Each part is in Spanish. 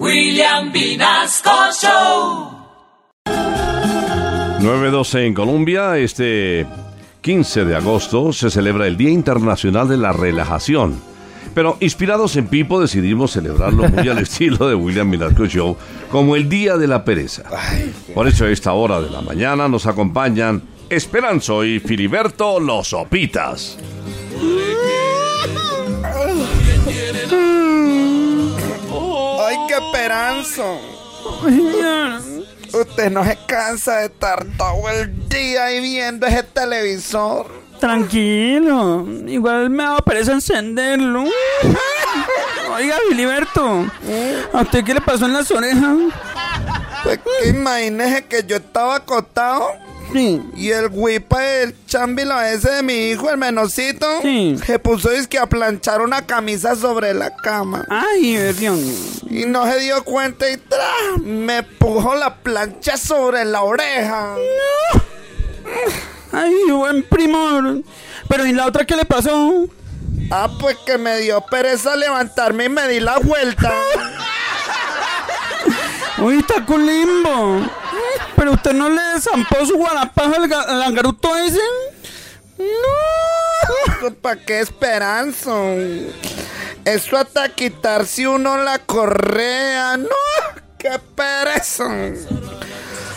William Vinasco Show. 912 en Colombia, este 15 de agosto se celebra el Día Internacional de la Relajación. Pero inspirados en Pipo decidimos celebrarlo muy al estilo de William Vinasco Show como el Día de la Pereza. Por eso a esta hora de la mañana nos acompañan Esperanzo y Filiberto Los Sopitas. Esperanzo! Usted no se cansa de estar todo el día ahí viendo ese televisor. Tranquilo, igual me da pereza encenderlo. Oiga, Filiberto, ¿a usted qué le pasó en las orejas? Pues que imagínese que yo estaba acostado Sí. y el guipa del chambilo ese de mi hijo, el menosito, Sí. se puso que a planchar una camisa sobre la cama. Ay, versión. Y no se dio cuenta y ¡tra! me puso la plancha sobre la oreja. Ay, buen primor. Pero ¿y la otra qué le pasó? Ah, pues que me dio pereza levantarme y me di la vuelta. Uy, está con limbo. Pero usted no le zampó su guarapajo al, ga- al langaruto ese. No, ¿para qué esperanza? Eso hasta quitarse uno la correa. No, qué pereza.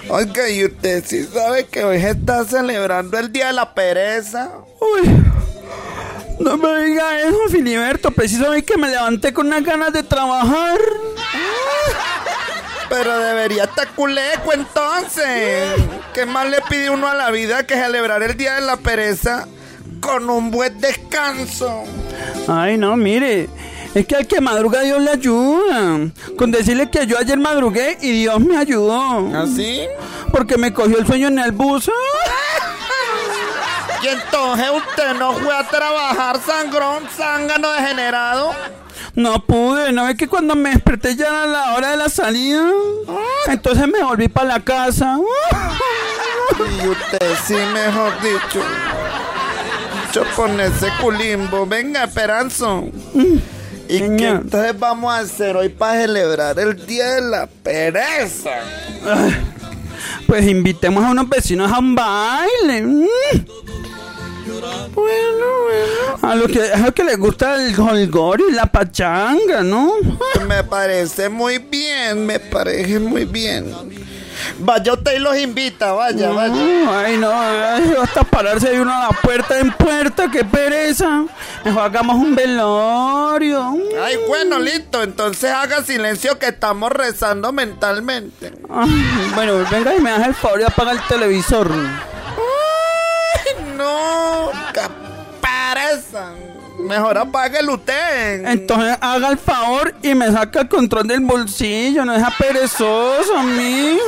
Oiga, y usted sí sabe que hoy se está celebrando el Día de la Pereza. Uy. No me diga eso, Filiberto. Preciso hoy que me levanté con unas ganas de trabajar. Pero debería estar culeco entonces. ¿Qué más le pide uno a la vida que celebrar el Día de la Pereza con un buen descanso? Ay, no, mire. Es que al que madruga Dios le ayuda. Con decirle que yo ayer madrugué y Dios me ayudó. ¿Así? Porque me cogió el sueño en el bus. Y entonces usted no fue a trabajar, sangrón, zángano degenerado. No pude, ¿no ve que cuando me desperté ya era la hora de la salida? Entonces me volví para la casa. Y usted sí, mejor dicho. Con ese culimbo. Venga, Esperanzo. ¿Y qué entonces vamos a hacer hoy para celebrar el Día de la Pereza? Pues invitemos a unos vecinos a un baile. Mm. Bueno, bueno. A lo que, a lo que les gusta el holgorio y la pachanga, ¿no? Me parece muy bien, me parece muy bien. Vaya usted y los invita, vaya, vaya. Ay, no, ay, basta pararse de uno a la puerta en puerta, qué pereza. Mejor hagamos un velorio. Ay, bueno, listo. Entonces haga silencio que estamos rezando mentalmente. Ay, bueno, venga y me haga el favor y apaga el televisor. Ay, no, qué pereza. Mejor apáguelo usted. Entonces haga el favor y me saca el control del bolsillo, no es perezoso, amigo.